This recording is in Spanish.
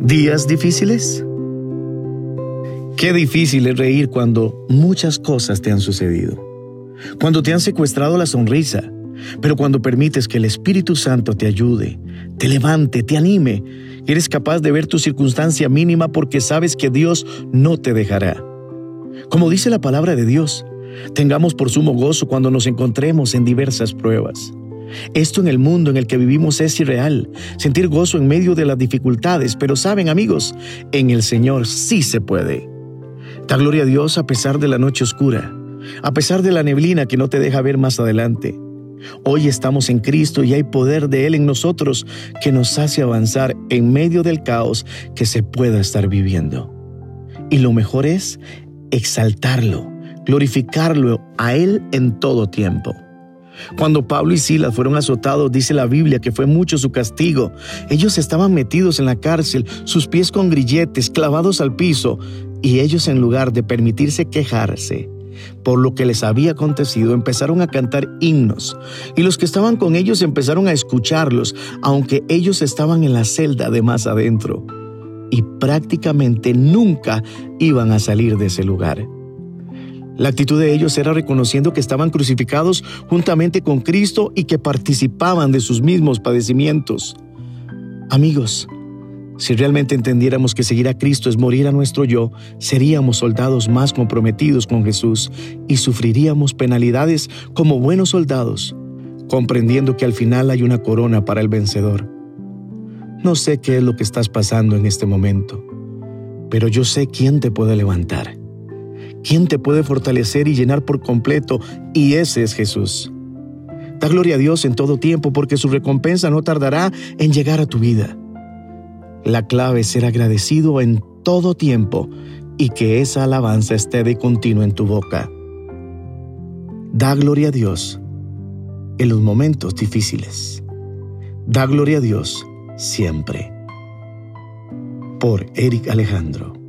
¿Días difíciles? Qué difícil es reír cuando muchas cosas te han sucedido. Cuando te han secuestrado la sonrisa, pero cuando permites que el Espíritu Santo te ayude, te levante, te anime, eres capaz de ver tu circunstancia mínima porque sabes que Dios no te dejará. Como dice la palabra de Dios, tengamos por sumo gozo cuando nos encontremos en diversas pruebas. Esto en el mundo en el que vivimos es irreal, sentir gozo en medio de las dificultades, pero saben amigos, en el Señor sí se puede. Da gloria a Dios a pesar de la noche oscura, a pesar de la neblina que no te deja ver más adelante. Hoy estamos en Cristo y hay poder de Él en nosotros que nos hace avanzar en medio del caos que se pueda estar viviendo. Y lo mejor es exaltarlo, glorificarlo a Él en todo tiempo. Cuando Pablo y Silas fueron azotados, dice la Biblia que fue mucho su castigo. Ellos estaban metidos en la cárcel, sus pies con grilletes, clavados al piso, y ellos en lugar de permitirse quejarse por lo que les había acontecido, empezaron a cantar himnos, y los que estaban con ellos empezaron a escucharlos, aunque ellos estaban en la celda de más adentro, y prácticamente nunca iban a salir de ese lugar. La actitud de ellos era reconociendo que estaban crucificados juntamente con Cristo y que participaban de sus mismos padecimientos. Amigos, si realmente entendiéramos que seguir a Cristo es morir a nuestro yo, seríamos soldados más comprometidos con Jesús y sufriríamos penalidades como buenos soldados, comprendiendo que al final hay una corona para el vencedor. No sé qué es lo que estás pasando en este momento, pero yo sé quién te puede levantar ¿Quién te puede fortalecer y llenar por completo? Y ese es Jesús. Da gloria a Dios en todo tiempo porque su recompensa no tardará en llegar a tu vida. La clave es ser agradecido en todo tiempo y que esa alabanza esté de continuo en tu boca. Da gloria a Dios en los momentos difíciles. Da gloria a Dios siempre. Por Eric Alejandro.